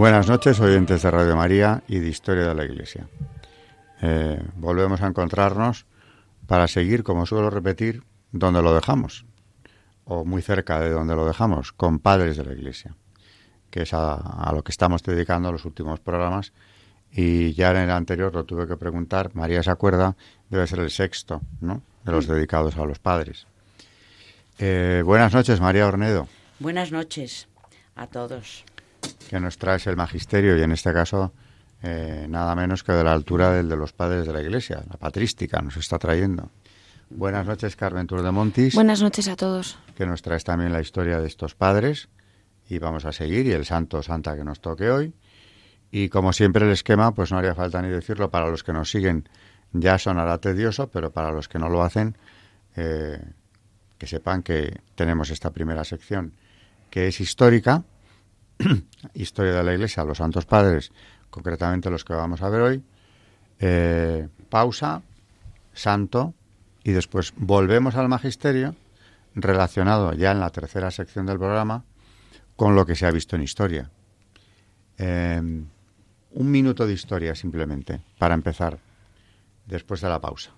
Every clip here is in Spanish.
Buenas noches, oyentes de Radio María y de Historia de la Iglesia. Eh, volvemos a encontrarnos para seguir, como suelo repetir, donde lo dejamos, o muy cerca de donde lo dejamos, con padres de la Iglesia, que es a, lo que estamos dedicando los últimos programas. Y ya en el anterior lo tuve que preguntar, María se acuerda, debe ser el sexto, ¿no? De los dedicados a los padres. Eh, buenas noches, María Ornedo. Buenas noches a todos que nos traes el magisterio y en este caso eh, nada menos que de la altura del de los padres de la Iglesia, la patrística nos está trayendo. Buenas noches, Carmen Tour de Montis. Buenas noches a todos. Que nos traes también la historia de estos padres y vamos a seguir y el santo santa que nos toque hoy. Y como siempre el esquema, pues no haría falta ni decirlo, para los que nos siguen ya sonará tedioso, pero para los que no lo hacen, eh, que sepan que tenemos esta primera sección que es histórica, historia de la Iglesia, los Santos Padres, concretamente los que vamos a ver hoy, eh, pausa, santo, y después volvemos al magisterio, relacionado ya en la tercera sección del programa, con lo que se ha visto en historia. Eh, un minuto de historia simplemente, para empezar, después de la pausa.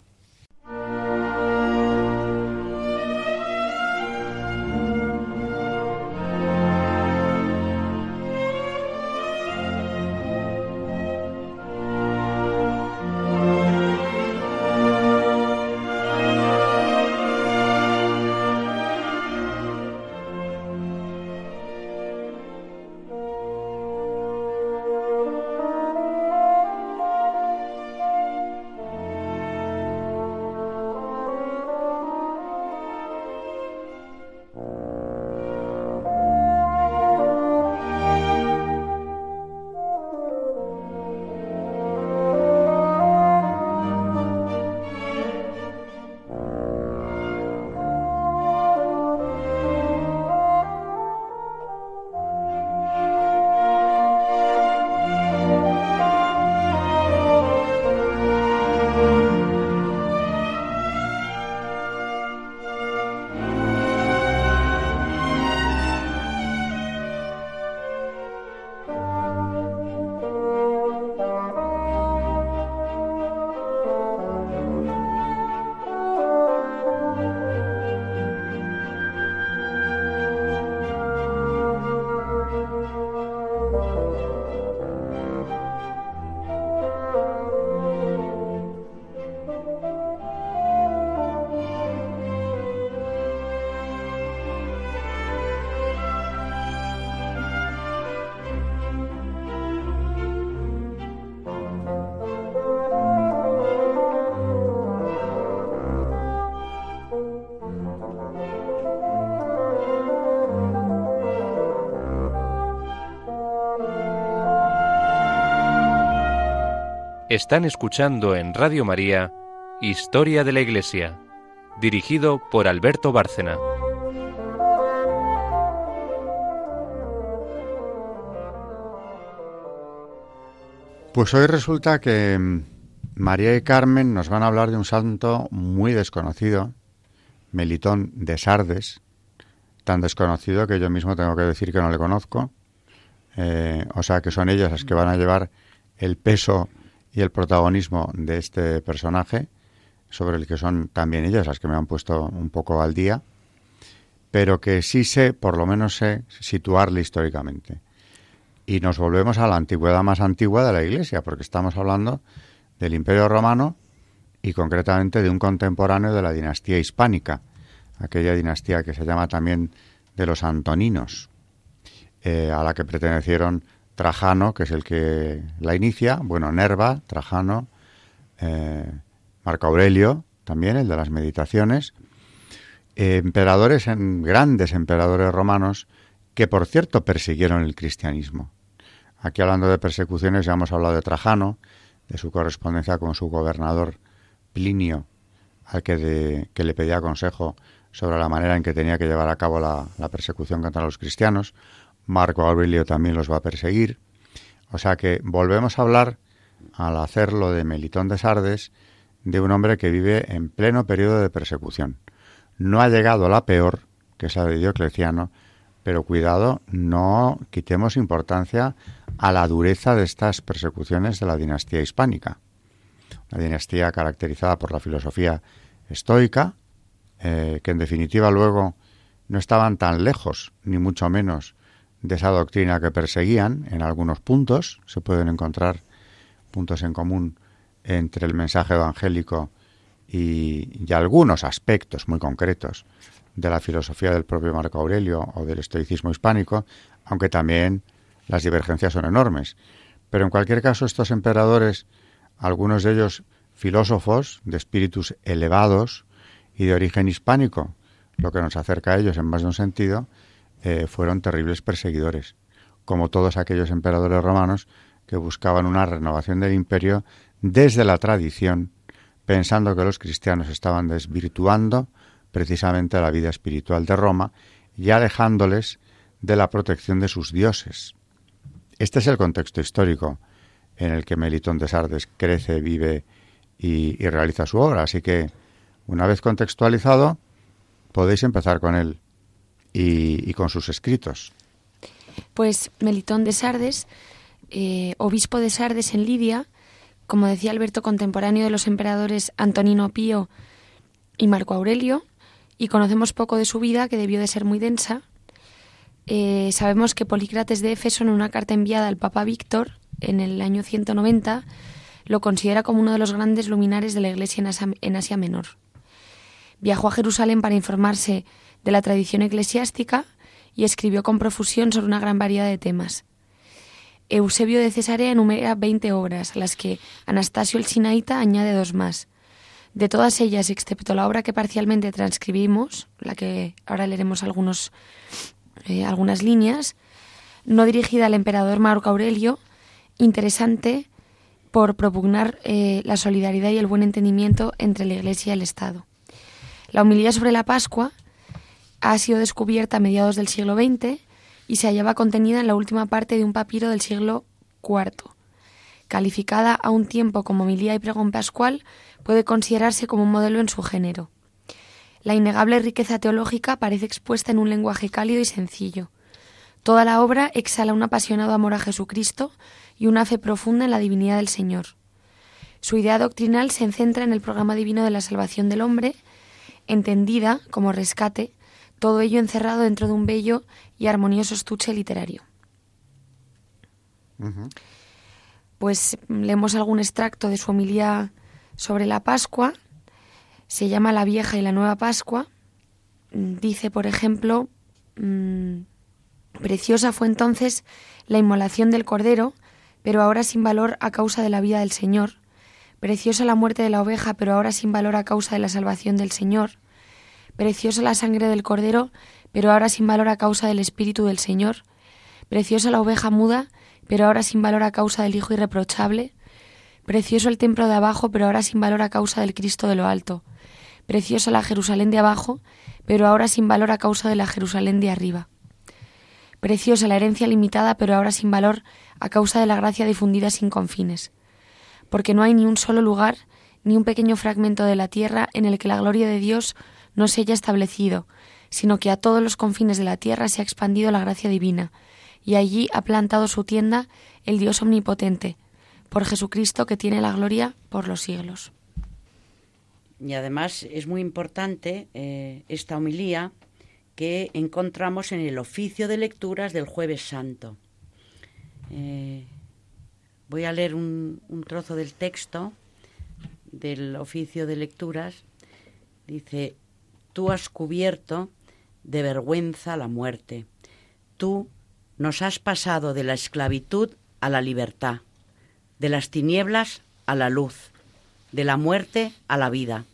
Están escuchando en Radio María Historia de la Iglesia, dirigido por Alberto Bárcena. Pues hoy resulta que mm, María y Carmen nos van a hablar de un santo muy desconocido, Melitón de Sardes, tan desconocido que yo mismo tengo que decir que no le conozco. Eh, o sea que son ellas las que van a llevar el peso y el protagonismo de este personaje, sobre el que son también ellas las que me han puesto un poco al día, pero que sí sé, por lo menos sé, situarle históricamente. Y nos volvemos a la antigüedad más antigua de la Iglesia, porque estamos hablando del Imperio Romano y concretamente de un contemporáneo de la dinastía hispánica, aquella dinastía que se llama también de los Antoninos, eh, a la que pertenecieron Trajano, que es el que la inicia, bueno, Nerva, Trajano, eh, Marco Aurelio, también el de las meditaciones, emperadores, en, grandes emperadores romanos, que por cierto persiguieron el cristianismo. Aquí hablando de persecuciones ya hemos hablado de Trajano, de su correspondencia con su gobernador Plinio, al que, que le pedía consejo sobre la manera en que tenía que llevar a cabo la, la persecución contra los cristianos. Marco Aurelio también los va a perseguir. O sea que volvemos a hablar, al hacerlo de Melitón de Sardes, de un hombre que vive en pleno periodo de persecución. No ha llegado la peor, que es la de Diocleciano, pero cuidado, no quitemos importancia a la dureza de estas persecuciones de la dinastía hispánica. Una dinastía caracterizada por la filosofía estoica, eh, que en definitiva luego no estaban tan lejos, ni mucho menos, de esa doctrina que perseguían en algunos puntos. Se pueden encontrar puntos en común entre el mensaje evangélico y, y algunos aspectos muy concretos de la filosofía del propio Marco Aurelio o del estoicismo hispánico, aunque también las divergencias son enormes. Pero en cualquier caso, estos emperadores, algunos de ellos filósofos de espíritus elevados y de origen hispánico, lo que nos acerca a ellos en más de un sentido, eh, fueron terribles perseguidores, como todos aquellos emperadores romanos que buscaban una renovación del imperio desde la tradición, pensando que los cristianos estaban desvirtuando precisamente la vida espiritual de Roma y alejándoles de la protección de sus dioses. Este es el contexto histórico en el que Melitón de Sardes crece, vive y, realiza su obra. Así que, una vez contextualizado, podéis empezar con él y, con sus escritos. Pues Melitón de Sardes, eh, obispo de Sardes en Lidia, como decía Alberto, contemporáneo de los emperadores Antonino Pío y Marco Aurelio, y conocemos poco de su vida, que debió de ser muy densa. Eh, sabemos que Polícrates de Éfeso, en una carta enviada al Papa Víctor en el año 190, lo considera como uno de los grandes luminares de la Iglesia en Asia, Menor. Viajó a Jerusalén para informarse de la tradición eclesiástica y escribió con profusión sobre una gran variedad de temas. Eusebio de Cesarea enumera 20 obras, a las que Anastasio el Sinaíta añade dos más. De todas ellas, excepto la obra que parcialmente transcribimos, la que ahora leeremos algunos, eh, algunas líneas, no dirigida al emperador Marco Aurelio, interesante por propugnar eh, la solidaridad y el buen entendimiento entre la Iglesia y el Estado. La humildad sobre la Pascua ha sido descubierta a mediados del siglo XX y se hallaba contenida en la última parte de un papiro del siglo IV. Calificada a un tiempo como homilía y pregón pascual, puede considerarse como un modelo en su género. La innegable riqueza teológica parece expuesta en un lenguaje cálido y sencillo. Toda la obra exhala un apasionado amor a Jesucristo y una fe profunda en la divinidad del Señor. Su idea doctrinal se centra en el programa divino de la salvación del hombre, entendida como rescate, todo ello encerrado dentro de un bello y armonioso estuche literario. Pues leemos algún extracto de su homilía sobre la Pascua, se llama La Vieja y la Nueva Pascua. Dice, por ejemplo, mm, preciosa fue entonces la inmolación del Cordero, pero ahora sin valor a causa de la vida del Señor. Preciosa la muerte de la oveja, pero ahora sin valor a causa de la salvación del Señor. Preciosa la sangre del Cordero, pero ahora sin valor a causa del Espíritu del Señor. Preciosa la oveja muda, pero ahora sin valor a causa del Hijo irreprochable. Precioso el templo de abajo, pero ahora sin valor a causa del Cristo de lo alto. Preciosa la Jerusalén de abajo, pero ahora sin valor a causa de la Jerusalén de arriba. Preciosa la herencia limitada, pero ahora sin valor a causa de la gracia difundida sin confines. Porque no hay ni un solo lugar, ni un pequeño fragmento de la tierra en el que la gloria de Dios no se haya establecido, sino que a todos los confines de la tierra se ha expandido la gracia divina, y allí ha plantado su tienda el Dios omnipotente, por Jesucristo que tiene la gloria por los siglos. Y además es muy importante eh, esta homilía que encontramos en el oficio de lecturas del jueves santo. Eh, voy a leer un, un trozo del texto del oficio de lecturas. Dice, tú has cubierto de vergüenza la muerte. Tú nos has pasado de la esclavitud a la libertad de las tinieblas a la luz, de la muerte a la vida,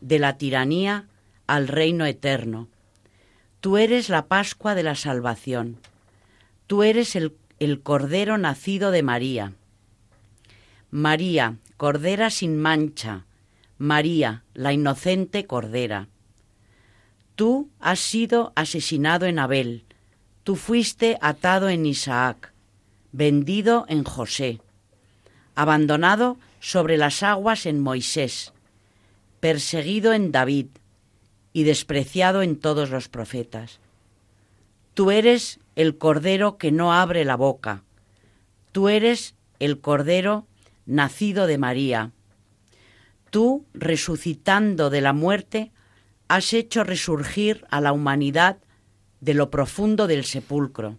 de la tiranía al reino eterno. Tú eres la Pascua de la salvación. Tú eres el, el Cordero nacido de María. María, Cordera sin mancha, María, la inocente Cordera. Tú has sido asesinado en Abel, tú fuiste atado en Isaac, vendido en José, abandonado sobre las aguas en Moisés, perseguido en David y despreciado en todos los profetas. Tú eres el cordero que no abre la boca, tú eres el cordero nacido de María. Tú, resucitando de la muerte, has hecho resurgir a la humanidad de lo profundo del sepulcro.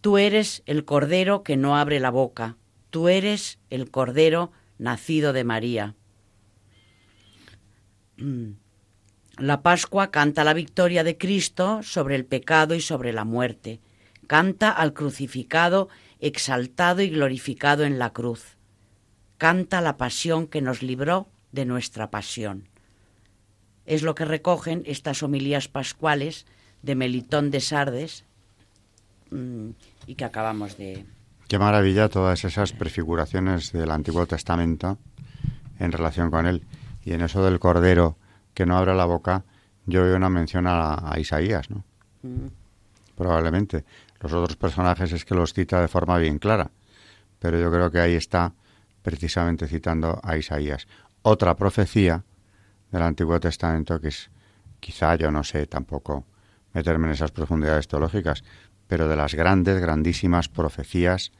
Tú eres el Cordero que no abre la boca, tú eres el Cordero nacido de María. La Pascua canta la victoria de Cristo sobre el pecado y sobre la muerte, canta al crucificado exaltado y glorificado en la cruz, canta la pasión que nos libró de nuestra pasión es lo que recogen estas homilías pascuales de Melitón de Sardes mm, y que acabamos de... Qué maravilla todas esas prefiguraciones del Antiguo Testamento en relación con él. Y en eso del Cordero que no abre la boca, yo veo una mención a, Isaías, ¿no? Mm. Probablemente. Los otros personajes es que los cita de forma bien clara, pero yo creo que ahí está precisamente citando a Isaías. Otra profecía del Antiguo Testamento, que es quizá yo no sé tampoco meterme en esas profundidades teológicas, pero de las grandes, grandísimas profecías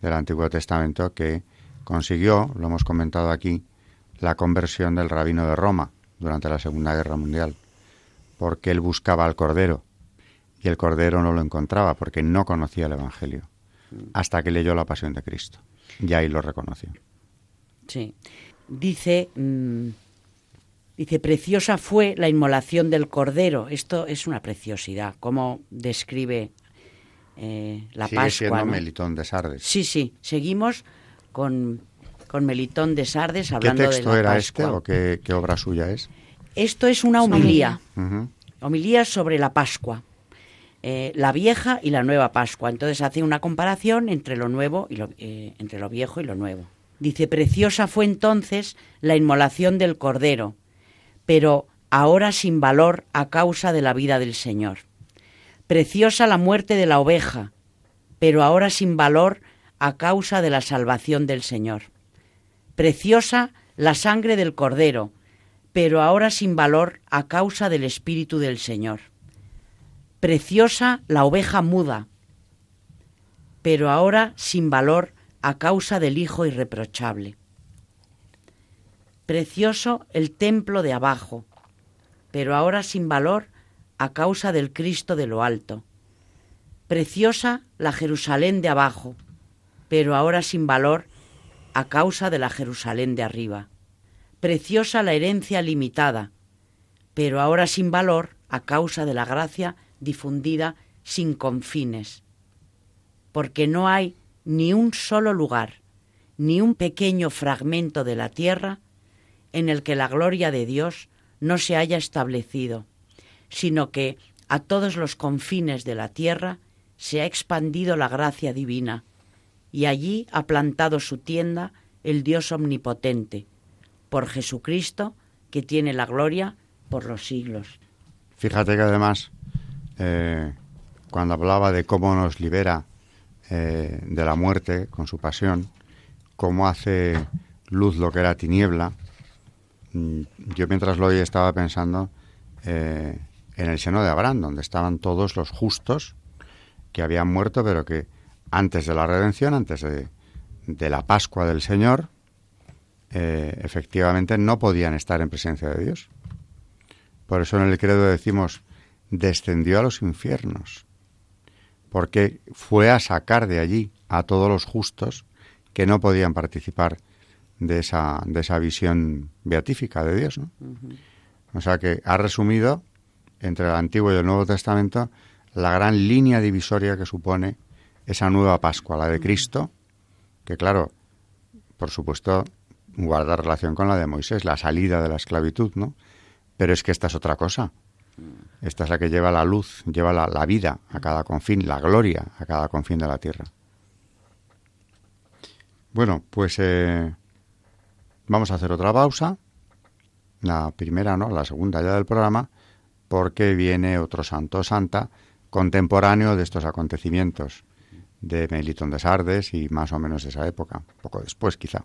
del Antiguo Testamento que consiguió, lo hemos comentado aquí, la conversión del rabino de Roma durante la Segunda Guerra Mundial, porque él buscaba al Cordero y el Cordero no lo encontraba porque no conocía el Evangelio, hasta que leyó la Pasión de Cristo. Y ahí lo reconoció. Sí. Dice mm, Dice, preciosa fue la inmolación del cordero. Esto es una preciosidad, como describe eh, la Sigue Pascua. Siendo Melitón de Sardes. Sí, sí. Seguimos con, con Melitón de Sardes hablando de la texto era este o qué, obra suya es? Esto es una homilía. Homilía sobre la Pascua. Eh, la vieja y la nueva Pascua. Entonces hace una comparación entre lo nuevo y lo, eh, entre lo viejo y lo nuevo. Dice, preciosa fue entonces la inmolación del Cordero, pero ahora sin valor a causa de la vida del Señor. Preciosa la muerte de la oveja, pero ahora sin valor a causa de la salvación del Señor. Preciosa la sangre del Cordero, pero ahora sin valor a causa del Espíritu del Señor. Preciosa la oveja muda, pero ahora sin valor a causa del Hijo irreprochable. Precioso el templo de abajo, pero ahora sin valor a causa del Cristo de lo alto. Preciosa la Jerusalén de abajo, pero ahora sin valor a causa de la Jerusalén de arriba. Preciosa la herencia limitada, pero ahora sin valor a causa de la gracia difundida sin confines. Porque no hay ni un solo lugar, ni un pequeño fragmento de la tierra en el que la gloria de Dios no se haya establecido, sino que a todos los confines de la tierra se ha expandido la gracia divina, y allí ha plantado su tienda el Dios omnipotente, por Jesucristo, que tiene la gloria por los siglos. Fíjate que además, eh, cuando hablaba de cómo nos libera eh, de la muerte con su pasión, cómo hace luz lo que era tiniebla, yo mientras lo oía estaba pensando eh, en el seno de Abraham, donde estaban todos los justos que habían muerto, pero que antes de la redención, antes de, la Pascua del Señor, eh, efectivamente no podían estar en presencia de Dios. Por eso en el credo decimos, descendió a los infiernos, porque fue a sacar de allí a todos los justos que no podían participar de esa, de esa visión beatífica de Dios. ¿no? O sea que ha resumido entre el Antiguo y el Nuevo Testamento la gran línea divisoria que supone esa nueva Pascua, la de Cristo, que claro, por supuesto, guarda relación con la de Moisés, la salida de la esclavitud, ¿no? Pero es que esta es otra cosa. Esta es la que lleva la luz, lleva la, la vida a cada confín, la gloria a cada confín de la tierra. Bueno, pues eh, vamos a hacer otra pausa. La primera, ¿no? La segunda ya del programa, porque viene otro santo santa contemporáneo de estos acontecimientos de Melitón de Sardes y más o menos de esa época, poco después quizá.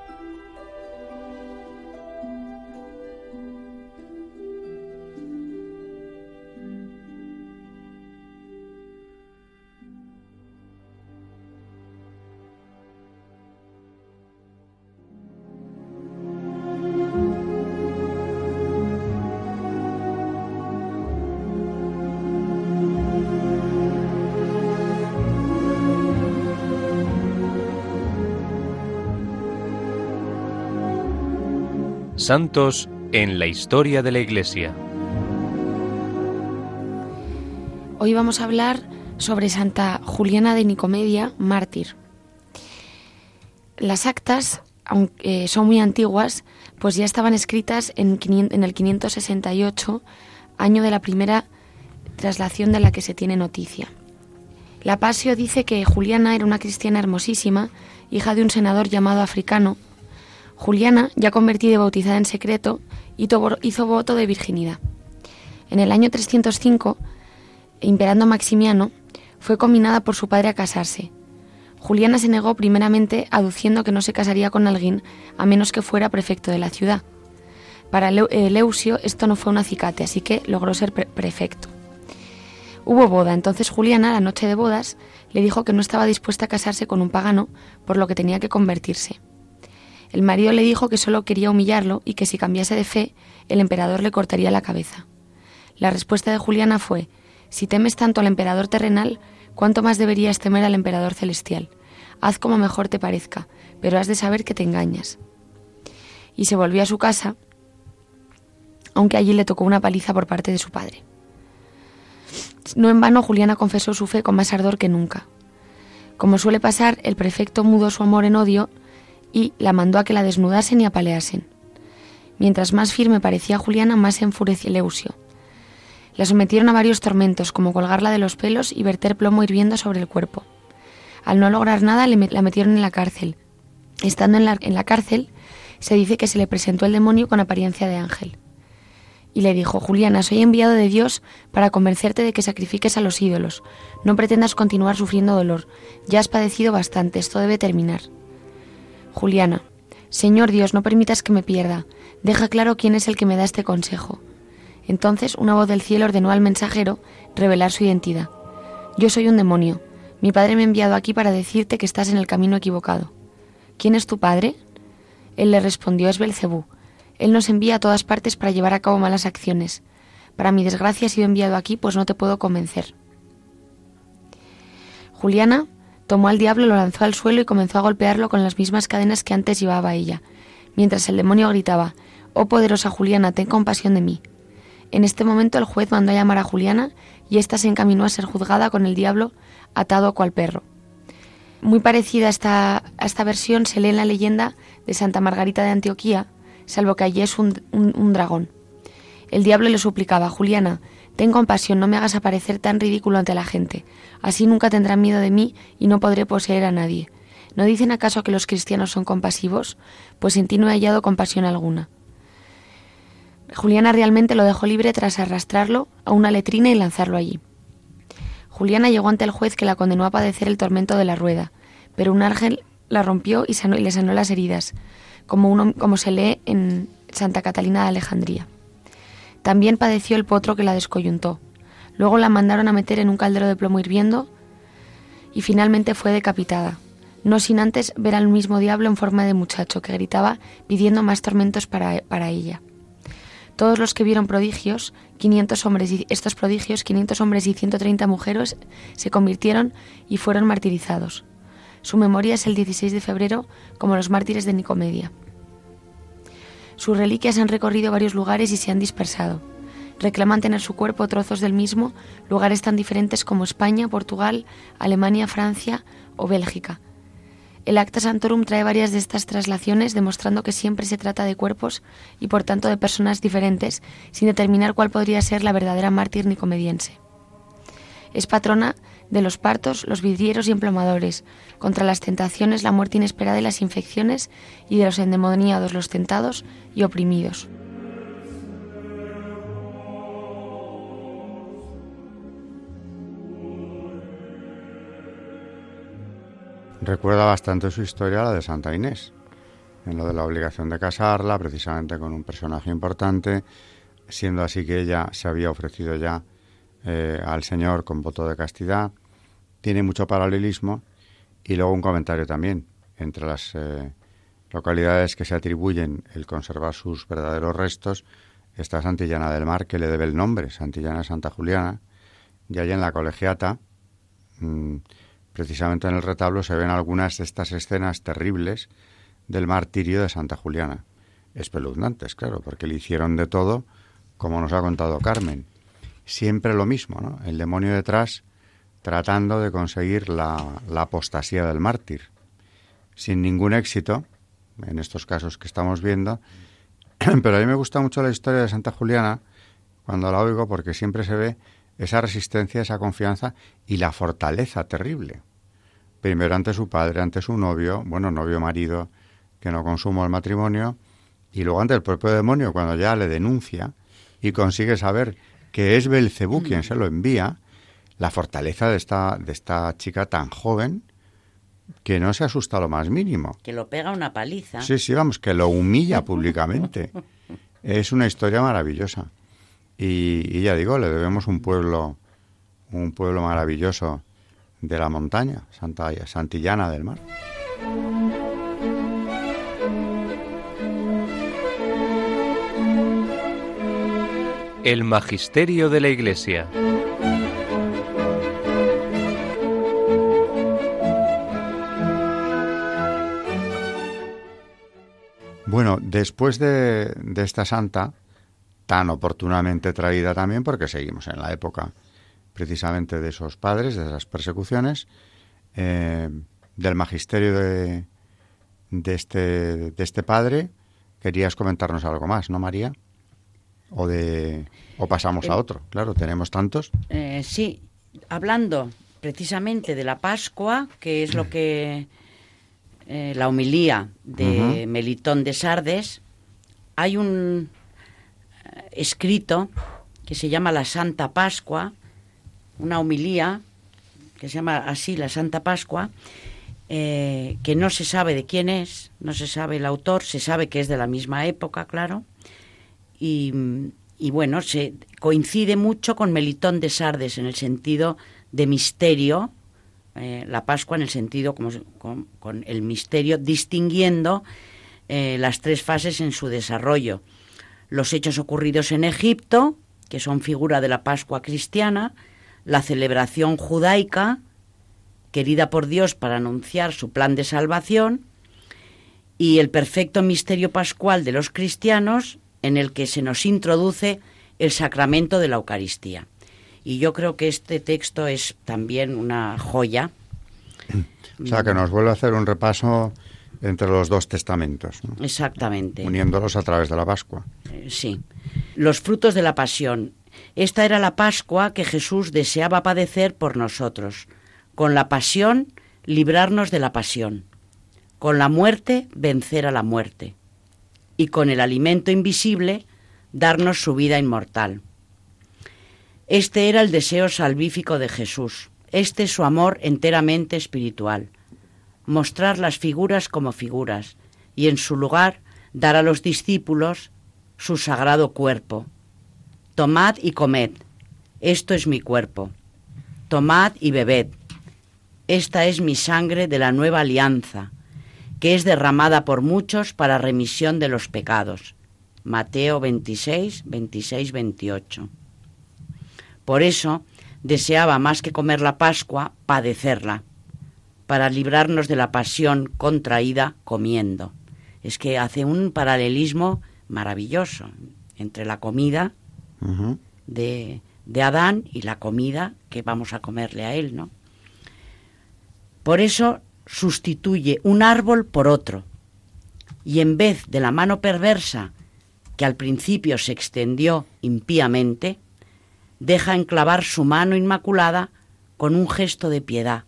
Santos en la historia de la Iglesia. Hoy vamos a hablar sobre Santa Juliana de Nicomedia, mártir. Las actas, aunque son muy antiguas, pues ya estaban escritas en, en el 568, año de la primera traslación de la que se tiene noticia. La Pasio dice que Juliana era una cristiana hermosísima, hija de un senador llamado africano, Juliana, ya convertida y bautizada en secreto, hizo voto de virginidad. En el año 305, imperando Maximiano, fue combinada por su padre a casarse. Juliana se negó primeramente aduciendo que no se casaría con alguien a menos que fuera prefecto de la ciudad. Para Leusio esto no fue un acicate, así que logró ser prefecto. Hubo boda, entonces Juliana, la noche de bodas, le dijo que no estaba dispuesta a casarse con un pagano, por lo que tenía que convertirse. El marido le dijo que solo quería humillarlo y que si cambiase de fe, el emperador le cortaría la cabeza. La respuesta de Juliana fue, si temes tanto al emperador terrenal, ¿cuánto más deberías temer al emperador celestial? Haz como mejor te parezca, pero has de saber que te engañas. Y se volvió a su casa, aunque allí le tocó una paliza por parte de su padre. No en vano Juliana confesó su fe con más ardor que nunca. Como suele pasar, el prefecto mudó su amor en odio y la mandó a que la desnudasen y apaleasen. Mientras más firme parecía Juliana, más se enfureció Leusio. La sometieron a varios tormentos, como colgarla de los pelos y verter plomo hirviendo sobre el cuerpo. Al no lograr nada, la metieron en la cárcel. Estando en la, en la cárcel, se dice que se le presentó el demonio con apariencia de ángel. Y le dijo, Juliana, soy enviado de Dios para convencerte de que sacrifiques a los ídolos. No pretendas continuar sufriendo dolor. Ya has padecido bastante, esto debe terminar. Juliana, Señor Dios, no permitas que me pierda. Deja claro quién es el que me da este consejo. Entonces una voz del cielo ordenó al mensajero revelar su identidad. Yo soy un demonio. Mi padre me ha enviado aquí para decirte que estás en el camino equivocado. ¿Quién es tu padre? Él le respondió, es Belcebú. Él nos envía a todas partes para llevar a cabo malas acciones. Para mi desgracia he sido enviado aquí, pues no te puedo convencer. Juliana tomó al diablo, lo lanzó al suelo y comenzó a golpearlo con las mismas cadenas que antes llevaba ella, mientras el demonio gritaba Oh poderosa Juliana, ten compasión de mí. En este momento el juez mandó a llamar a Juliana y ésta se encaminó a ser juzgada con el diablo atado cual perro. Muy parecida a esta, esta versión se lee en la leyenda de Santa Margarita de Antioquía, salvo que allí es un, un dragón. El diablo le suplicaba, Juliana, ten compasión, no me hagas aparecer tan ridículo ante la gente. Así nunca tendrán miedo de mí y no podré poseer a nadie. ¿No dicen acaso que los cristianos son compasivos? Pues en ti no he hallado compasión alguna. Juliana realmente lo dejó libre tras arrastrarlo a una letrina y lanzarlo allí. Juliana llegó ante el juez que la condenó a padecer el tormento de la rueda, pero un ángel la rompió y, le sanó las heridas, como, uno, como se lee en Santa Catalina de Alejandría. También padeció el potro que la descoyuntó. Luego la mandaron a meter en un caldero de plomo hirviendo y finalmente fue decapitada, no sin antes ver al mismo diablo en forma de muchacho que gritaba pidiendo más tormentos para, para ella. Todos los que vieron prodigios, 500 hombres y estos prodigios, 500 hombres y 130 mujeres se convirtieron y fueron martirizados. Su memoria es el 16 de febrero como los mártires de Nicomedia. Sus reliquias han recorrido varios lugares y se han dispersado. Reclaman tener su cuerpo trozos del mismo, lugares tan diferentes como España, Portugal, Alemania, Francia o Bélgica el Acta Santorum trae varias de estas traslaciones, demostrando que siempre se trata de cuerpos y por tanto de personas diferentes, sin determinar cuál podría ser la verdadera mártir nicomediense. Es patrona de los partos, los vidrieros y emplomadores, contra las tentaciones, la muerte inesperada y las infecciones, y de los endemoniados, los tentados y oprimidos. recuerda bastante su historia la de Santa Inés, en lo de la obligación de casarla, precisamente con un personaje importante, siendo así que ella se había ofrecido ya eh, al Señor con voto de castidad. Tiene mucho paralelismo y luego un comentario también entre las eh, localidades que se atribuyen el conservar sus verdaderos restos. Está Santillana del Mar, que le debe el nombre, Santillana Santa Juliana, y allá en la colegiata, mm, Precisamente en el retablo se ven algunas de estas escenas terribles del martirio de Santa Juliana. Espeluznantes, claro, porque le hicieron de todo, como nos ha contado Carmen. Siempre lo mismo, ¿no? El demonio detrás tratando de conseguir la, la apostasía del mártir. Sin ningún éxito, en estos casos que estamos viendo. Pero a mí me gusta mucho la historia de Santa Juliana cuando la oigo porque siempre se ve esa resistencia, esa confianza y la fortaleza terrible. Primero ante su padre, ante su novio, bueno, novio marido que no consumó el matrimonio, y luego ante el propio demonio cuando ya le denuncia y consigue saber que es Belcebú quien se lo envía, la fortaleza de esta, de esta chica tan joven que no se asusta lo más mínimo. Que lo pega una paliza. Sí, sí, vamos, que lo humilla públicamente. es una historia maravillosa. Y, ya digo, le debemos un pueblo, un pueblo maravilloso de la montaña, Santa, Santillana del Mar. El Magisterio de la Iglesia. Bueno, después de, esta santa, tan oportunamente traída también, porque seguimos en la época precisamente de esos padres, de esas persecuciones, eh, del magisterio de, de, este, de este padre, querías comentarnos algo más, ¿no, María? O, de, o pasamos a eh, otro, claro, tenemos tantos. Eh, sí, hablando precisamente de la Pascua, que es lo que eh, la homilía de Melitón de Sardes, hay un eh, escrito que se llama la Santa Pascua, una homilía que se llama así la Santa Pascua, eh, que no se sabe de quién es, no se sabe el autor, se sabe que es de la misma época, claro, y, y bueno, se coincide mucho con Melitón de Sardes en el sentido de misterio, eh, la Pascua en el sentido como, con, el misterio, distinguiendo eh, las tres fases en su desarrollo. Los hechos ocurridos en Egipto, que son figura de la Pascua cristiana, la celebración judaica, querida por Dios para anunciar su plan de salvación, y el perfecto misterio pascual de los cristianos, en el que se nos introduce el sacramento de la Eucaristía. Y yo creo que este texto es también una joya. O sea, que nos vuelve a hacer un repaso entre los dos testamentos. Exactamente. Uniéndolos a través de la Pascua. Eh, sí. Los frutos de la pasión. Esta era la Pascua que Jesús deseaba padecer por nosotros. Con la pasión, librarnos de la pasión. Con la muerte, vencer a la muerte. Y con el alimento invisible, darnos su vida inmortal. Este era el deseo salvífico de Jesús, este su amor enteramente espiritual. Mostrar las figuras como figuras y en su lugar dar a los discípulos su sagrado cuerpo. Tomad y comed, esto es mi cuerpo. Tomad y bebed, esta es mi sangre de la nueva alianza, que es derramada por muchos para remisión de los pecados. Mateo 26, 26, 28. Por eso deseaba más que comer la Pascua, padecerla, para librarnos de la pasión contraída comiendo. Es que hace un paralelismo maravilloso entre la comida de, de Adán y la comida que vamos a comerle a él, ¿no? Por eso sustituye un árbol por otro. Y en vez de la mano perversa que al principio se extendió impíamente, deja enclavar su mano inmaculada con un gesto de piedad,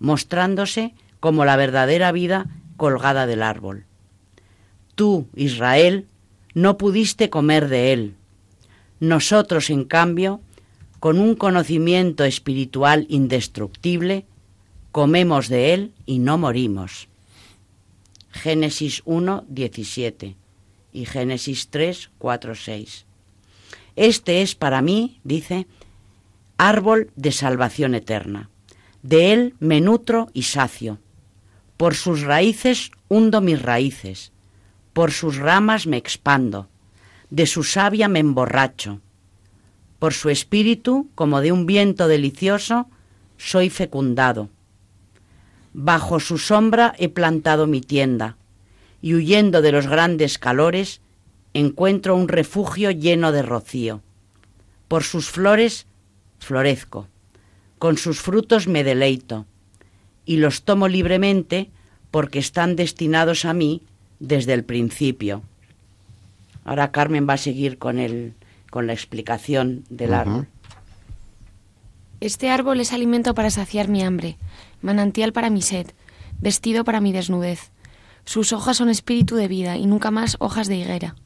mostrándose como la verdadera vida colgada del árbol. Tú, Israel, no pudiste comer de él. Nosotros, en cambio, con un conocimiento espiritual indestructible, comemos de él y no morimos. Génesis 1, 17 y Génesis 3, 4, 6. Este es para mí, dice, árbol de salvación eterna. De él me nutro y sacio. Por sus raíces hundo mis raíces. Por sus ramas me expando. De su savia me emborracho. Por su espíritu, como de un viento delicioso, soy fecundado. Bajo su sombra he plantado mi tienda, y huyendo de los grandes calores, encuentro un refugio lleno de rocío. Por sus flores florezco, con sus frutos me deleito, y los tomo libremente porque están destinados a mí desde el principio. Ahora Carmen va a seguir con, el, con la explicación del árbol. Este árbol es alimento para saciar mi hambre, manantial para mi sed, vestido para mi desnudez. Sus hojas son espíritu de vida y nunca más hojas de higuera.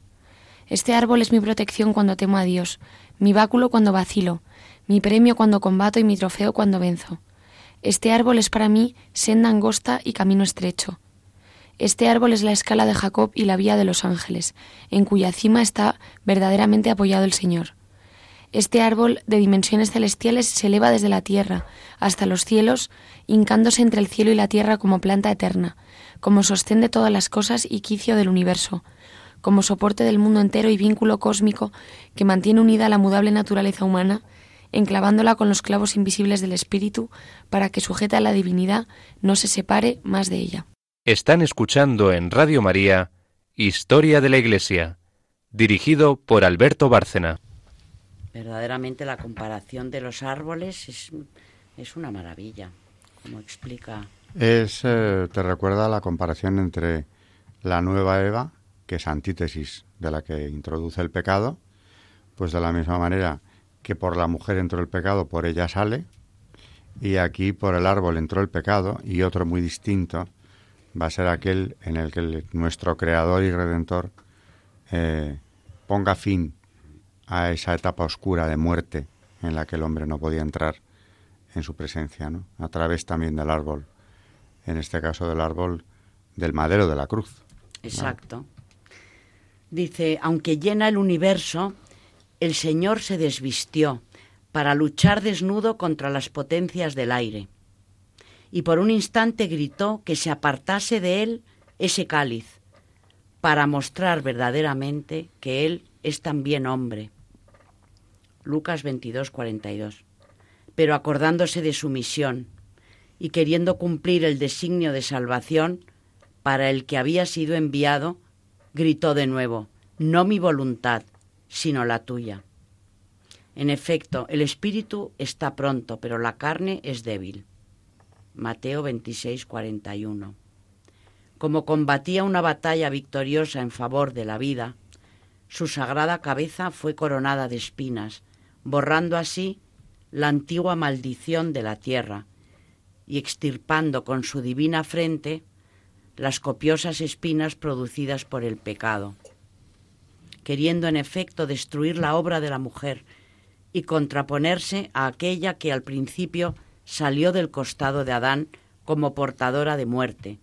Este árbol es mi protección cuando temo a Dios, mi báculo cuando vacilo, mi premio cuando combato y mi trofeo cuando venzo. Este árbol es para mí senda angosta y camino estrecho. Este árbol es la escala de Jacob y la vía de los ángeles, en cuya cima está verdaderamente apoyado el Señor. Este árbol de dimensiones celestiales se eleva desde la tierra hasta los cielos, hincándose entre el cielo y la tierra como planta eterna, como sostén de todas las cosas y quicio del universo, como soporte del mundo entero y vínculo cósmico que mantiene unida la mudable naturaleza humana, enclavándola con los clavos invisibles del espíritu para que sujeta a la divinidad no se separe más de ella. Están escuchando en Radio María Historia de la Iglesia, dirigido por Alberto Bárcena. Verdaderamente la comparación de los árboles es, es una maravilla, como explica. Es, eh, te recuerda la comparación entre la nueva Eva, que es antítesis de la que introduce el pecado, pues de la misma manera que por la mujer entró el pecado, por ella sale, y aquí por el árbol entró el pecado, y otro muy distinto va a ser aquel en el que nuestro Creador y Redentor eh, ponga fin a esa etapa oscura de muerte en la que el hombre no podía entrar en su presencia, ¿no? a través también del árbol, en este caso del árbol del madero de la cruz. Exacto. Dice, aunque llena el universo, el Señor se desvistió para luchar desnudo contra las potencias del aire. Y por un instante gritó que se apartase de él ese cáliz, para mostrar verdaderamente que él es también hombre. Lucas 22, 42. Pero acordándose de su misión y queriendo cumplir el designio de salvación para el que había sido enviado, gritó de nuevo, no mi voluntad, sino la tuya. En efecto, el espíritu está pronto, pero la carne es débil. Mateo 26, 41. Como combatía una batalla victoriosa en favor de la vida, su sagrada cabeza fue coronada de espinas, borrando así la antigua maldición de la tierra y extirpando con su divina frente las copiosas espinas producidas por el pecado queriendo en efecto destruir la obra de la mujer y contraponerse a aquella que al principio salió del costado de Adán como portadora de muerte.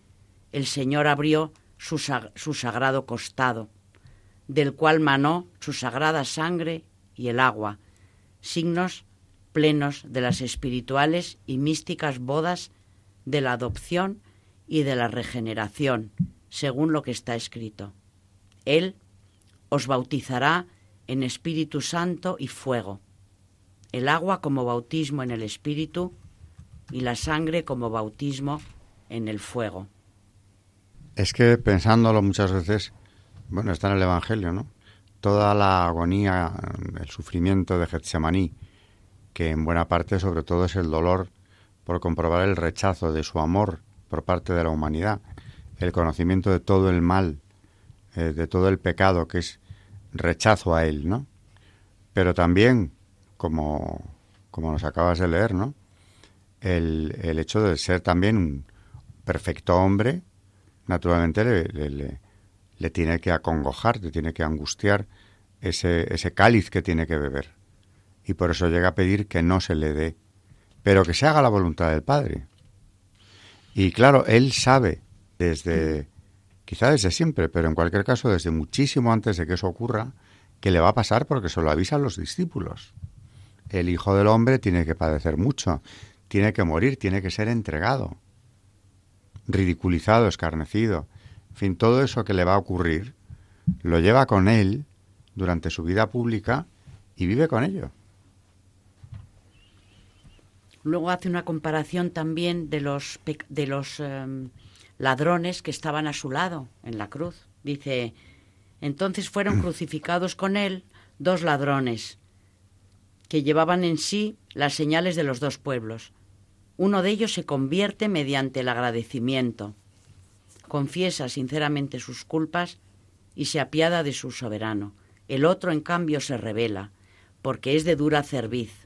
El Señor abrió su, su sagrado costado, del cual manó su sagrada sangre y el agua, signos plenos de las espirituales y místicas bodas de la adopción y de la regeneración, según lo que está escrito. Él os bautizará en Espíritu Santo y fuego, el agua como bautismo en el Espíritu y la sangre como bautismo en el fuego. Es que pensándolo muchas veces, bueno, está en el Evangelio, ¿no? Toda la agonía, el sufrimiento de Getsemaní, que en buena parte sobre todo es el dolor por comprobar el rechazo de su amor por parte de la humanidad, el conocimiento de todo el mal eh, de todo el pecado que es rechazo a él, ¿no? Pero también, como, como nos acabas de leer, ¿no? El, el hecho de ser también un perfecto hombre, naturalmente le, le, le, tiene que acongojar, le tiene que angustiar ese, ese cáliz que tiene que beber. Y por eso llega a pedir que no se le dé, pero que se haga la voluntad del Padre. Y claro, él sabe desde quizá desde siempre, pero en cualquier caso desde muchísimo antes de que eso ocurra, que le va a pasar porque se lo avisan los discípulos. El Hijo del Hombre tiene que padecer mucho, tiene que morir, tiene que ser entregado, ridiculizado, escarnecido. En fin, todo eso que le va a ocurrir lo lleva con él durante su vida pública y vive con ello. Luego hace una comparación también de los, de los em, ladrones que estaban a su lado en la cruz. Dice, entonces fueron crucificados con él dos ladrones que llevaban en sí las señales de los dos pueblos. Uno de ellos se convierte mediante el agradecimiento, confiesa sinceramente sus culpas y se apiada de su soberano. El otro, en cambio, se revela, porque es de dura cerviz.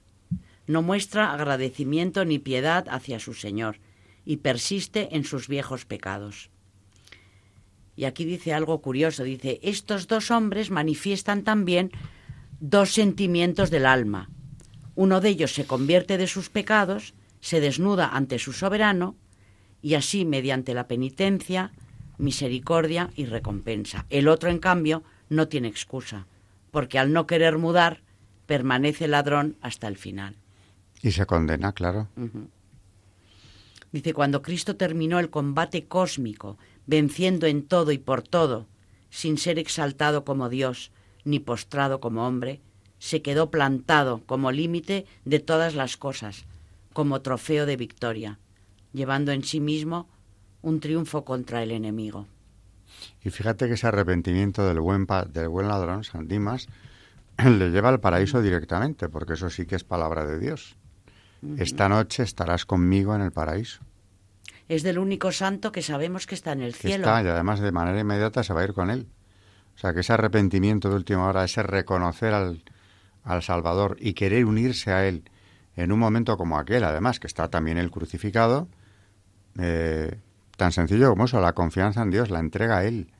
No muestra agradecimiento ni piedad hacia su Señor, y persiste en sus viejos pecados. Y aquí dice algo curioso, dice, estos dos hombres manifiestan también dos sentimientos del alma. Uno de ellos se convierte de sus pecados, se desnuda ante su soberano, y así, mediante la penitencia, misericordia y recompensa. El otro, en cambio, no tiene excusa, porque al no querer mudar, permanece ladrón hasta el final. Y se condena, claro. Dice, cuando Cristo terminó el combate cósmico, venciendo en todo y por todo, sin ser exaltado como Dios, ni postrado como hombre, se quedó plantado como límite de todas las cosas, como trofeo de victoria, llevando en sí mismo un triunfo contra el enemigo. Y fíjate que ese arrepentimiento del buen, del buen ladrón, San Dimas, le lleva al paraíso directamente, porque eso sí que es palabra de Dios. Esta noche estarás conmigo en el paraíso. Es del único santo que sabemos que está en el cielo. Está, y además de manera inmediata se va a ir con él. O sea, que ese arrepentimiento de última hora, ese reconocer al, al Salvador y querer unirse a Él en un momento como aquel, además, que está también el crucificado, eh, tan sencillo como eso, la confianza en Dios, la entrega a Él,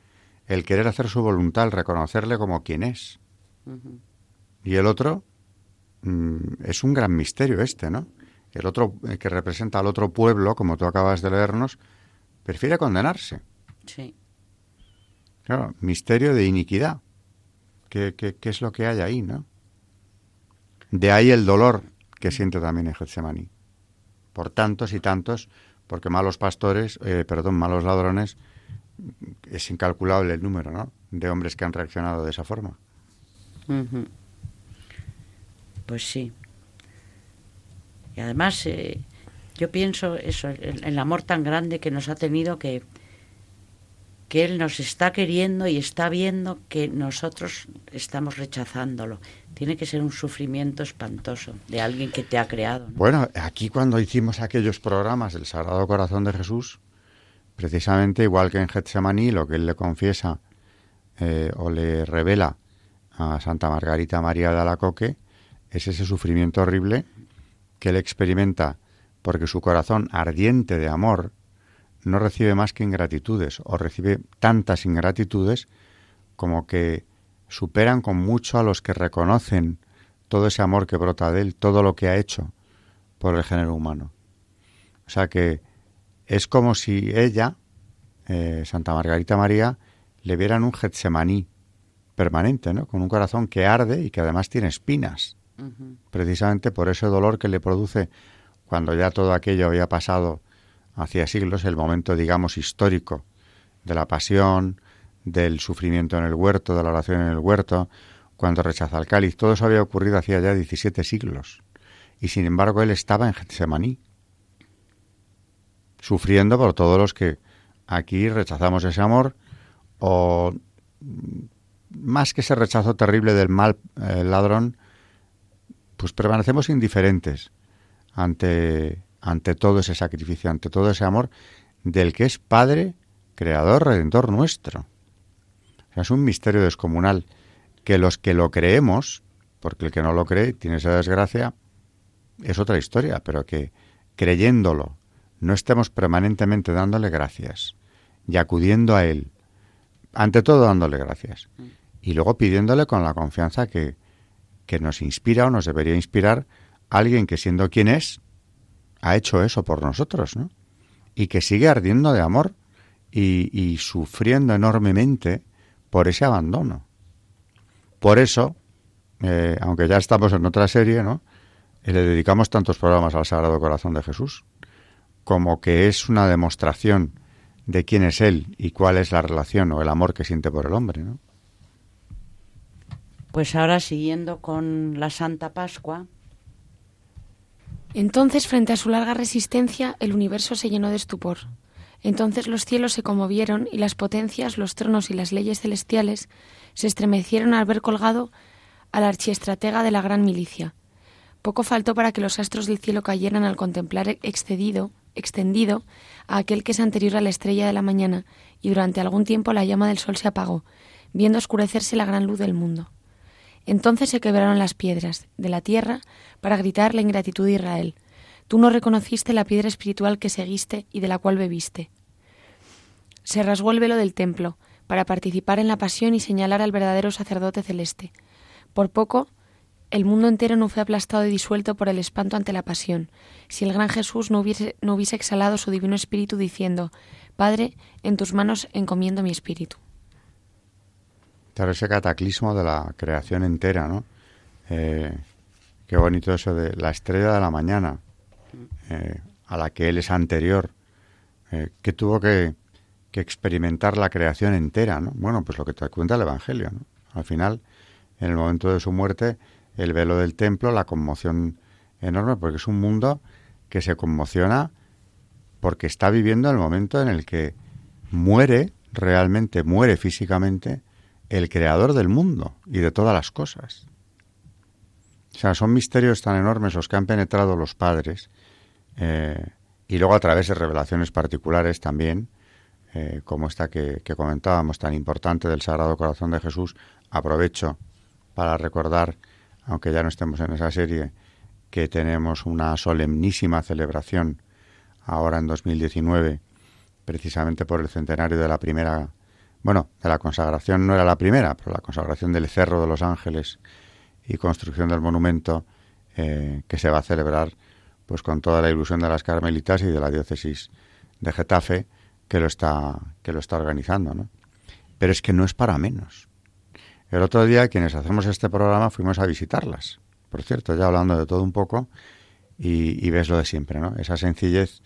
el querer hacer su voluntad, el reconocerle como quien es. Y el otro mm, es un gran misterio este, ¿no? El otro eh, que representa al otro pueblo, como tú acabas de leernos, prefiere condenarse. Sí. Claro, misterio de iniquidad. ¿Qué, qué, qué es lo que hay ahí, no? De ahí el dolor que siente también en Getsemaní. Por tantos y tantos, porque malos pastores, eh, perdón, malos ladrones, es incalculable el número, ¿no? De hombres que han reaccionado de esa forma. Pues sí. Y además, eh, yo pienso eso, el, amor tan grande que nos ha tenido que, que Él nos está queriendo y está viendo que nosotros estamos rechazándolo. Tiene que ser un sufrimiento espantoso de alguien que te ha creado. Bueno, aquí cuando hicimos aquellos programas del Sagrado Corazón de Jesús, precisamente igual que en Getsemaní, lo que Él le confiesa eh, o le revela a Santa Margarita María de Alacoque es ese sufrimiento horrible que él experimenta porque su corazón ardiente de amor no recibe más que ingratitudes o recibe tantas ingratitudes como que superan con mucho a los que reconocen todo ese amor que brota de él, todo lo que ha hecho por el género humano. O sea que es como si ella, eh, Santa Margarita María, le vieran un Getsemaní permanente, ¿no? Con un corazón que arde y que además tiene espinas, precisamente por ese dolor que le produce cuando ya todo aquello había pasado hacía siglos, el momento, digamos, histórico de la pasión, del sufrimiento en el huerto, de la oración en el huerto, cuando rechaza el cáliz. Todo eso había ocurrido hacía ya 17 siglos. Y sin embargo él estaba en Getsemaní, sufriendo por todos los que aquí rechazamos ese amor o más que ese rechazo terrible del mal eh, ladrón, pues permanecemos indiferentes ante, ante todo ese sacrificio, ante todo ese amor del que es Padre, Creador, Redentor nuestro. es un misterio descomunal que los que lo creemos, porque el que no lo cree tiene esa desgracia, es otra historia, pero que creyéndolo no estemos permanentemente dándole gracias y acudiendo a Él, ante todo dándole gracias, y luego pidiéndole con la confianza que, que nos inspira o nos debería inspirar alguien que siendo quien es, ha hecho eso por nosotros, ¿no? Y que sigue ardiendo de amor y, sufriendo enormemente por ese abandono. Por eso, eh, aunque ya estamos en otra serie, ¿no? le dedicamos tantos programas al Sagrado Corazón de Jesús, como que es una demostración de quién es Él y cuál es la relación o el amor que siente por el hombre, ¿no? Pues ahora siguiendo con la Santa Pascua. Entonces, frente a su larga resistencia, el universo se llenó de estupor. Entonces los cielos se conmovieron y las potencias, los tronos y las leyes celestiales se estremecieron al ver colgado al archiestratega de la gran milicia. Poco faltó para que los astros del cielo cayeran al contemplar excedido, extendido a aquel que es anterior a la estrella de la mañana, y durante algún tiempo la llama del sol se apagó, viendo oscurecerse la gran luz del mundo. Entonces se quebraron las piedras de la tierra para gritar la ingratitud de Israel. Tú no reconociste la piedra espiritual que seguiste y de la cual bebiste. Se rasgó el velo del templo para participar en la pasión y señalar al verdadero sacerdote celeste. Por poco, el mundo entero no fue aplastado y disuelto por el espanto ante la pasión, si el gran Jesús no hubiese, no hubiese exhalado su divino espíritu diciendo, Padre, en tus manos encomiendo mi espíritu. Ese cataclismo de la creación entera, ¿no? Eh, qué bonito eso de la estrella de la mañana, eh, a la que él es anterior, eh, que tuvo que, experimentar la creación entera, ¿no? Bueno, pues lo que te cuenta el Evangelio. Al final, en el momento de su muerte, el velo del templo, la conmoción enorme, porque es un mundo que se conmociona porque está viviendo el momento en el que muere realmente muere físicamente el creador del mundo y de todas las cosas. O sea, son misterios tan enormes los que han penetrado los padres eh, y luego a través de revelaciones particulares también, eh, como esta que, que, comentábamos, tan importante del Sagrado Corazón de Jesús, aprovecho para recordar, aunque ya no estemos en esa serie, que tenemos una solemnísima celebración ahora en 2019, precisamente por el centenario de la primera, bueno, la consagración no era la primera, pero la consagración del Cerro de los Ángeles y construcción del monumento eh, que se va a celebrar pues con toda la ilusión de las carmelitas y de la diócesis de Getafe que lo está que lo está organizando, ¿no? Pero es que no es para menos. El otro día quienes hacemos este programa fuimos a visitarlas por cierto, ya hablando de todo un poco, y, ves lo de siempre, ¿no? Esa sencillez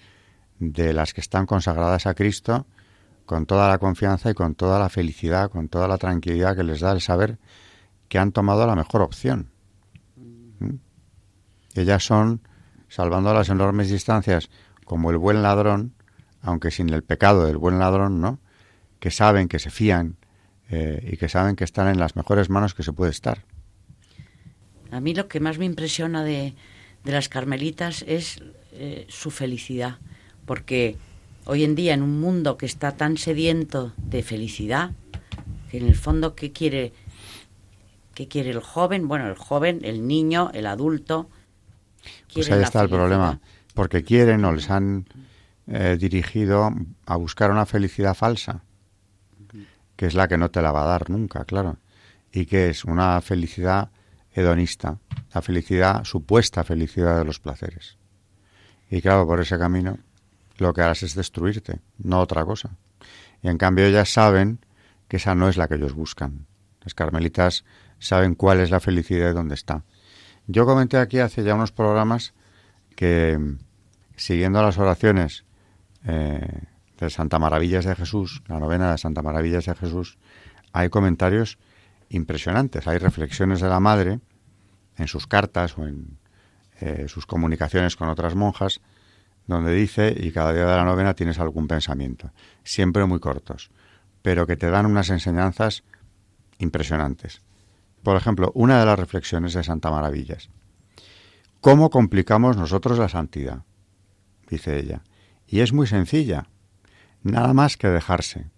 de las que están consagradas a Cristo, con toda la confianza y con toda la felicidad, con toda la tranquilidad que les da el saber que han tomado la mejor opción. ¿Mm? Ellas son, salvando las enormes distancias, como el buen ladrón, aunque sin el pecado del buen ladrón, ¿no? Que saben, que se fían eh, y que saben que están en las mejores manos que se puede estar. A mí lo que más me impresiona de, las carmelitas es eh, su felicidad, porque hoy en día en un mundo que está tan sediento de felicidad, que en el fondo qué quiere qué quiere el joven, bueno, el joven, el niño, el adulto. Pues ahí está el problema, porque quieren o les han eh, dirigido a buscar una felicidad falsa, que es la que no te la va a dar nunca, claro, y que es una felicidad hedonista, la felicidad, supuesta felicidad de los placeres. Y claro, por ese camino lo que harás es destruirte, no otra cosa. Y en cambio ellas saben que esa no es la que ellos buscan. Las carmelitas saben cuál es la felicidad y dónde está. Yo comenté aquí hace ya unos programas que siguiendo las oraciones eh, de Santa Maravillas de Jesús, la novena de Santa Maravillas de Jesús, hay comentarios impresionantes. Hay reflexiones de la madre en sus cartas o en eh, sus comunicaciones con otras monjas, donde dice, y cada día de la novena tienes algún pensamiento, siempre muy cortos, pero que te dan unas enseñanzas impresionantes. Por ejemplo, una de las reflexiones de Santa Maravillas. ¿Cómo complicamos nosotros la santidad? dice ella. Y es muy sencilla. Nada más que dejarse,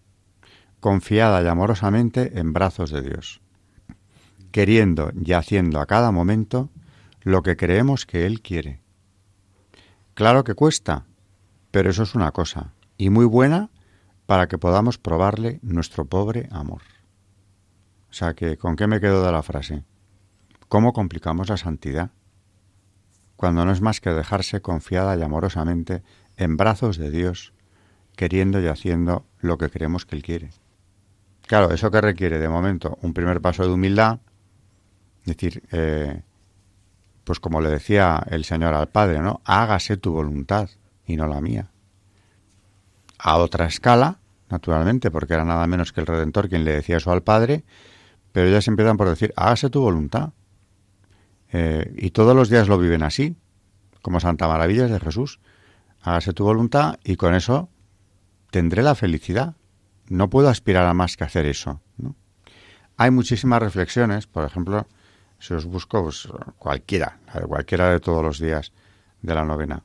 confiada y amorosamente en brazos de Dios queriendo y haciendo a cada momento lo que creemos que Él quiere. Claro que cuesta, pero eso es una cosa, y muy buena para que podamos probarle nuestro pobre amor. O sea que, ¿con qué me quedo de la frase? ¿Cómo complicamos la santidad? Cuando no es más que dejarse confiada y amorosamente en brazos de Dios, queriendo y haciendo lo que creemos que Él quiere. Claro, eso que requiere de momento un primer paso de humildad, es decir, eh, pues como le decía el Señor al Padre, ¿no? Hágase tu voluntad y no la mía. A otra escala, naturalmente, porque era nada menos que el Redentor quien le decía eso al Padre, pero ellas empiezan por decir, hágase tu voluntad. Eh, y todos los días lo viven así, como Santa Maravillas de Jesús. Hágase tu voluntad y con eso tendré la felicidad. No puedo aspirar a más que hacer eso. Hay muchísimas reflexiones, por ejemplo, si os busco, pues cualquiera, cualquiera de todos los días de la novena.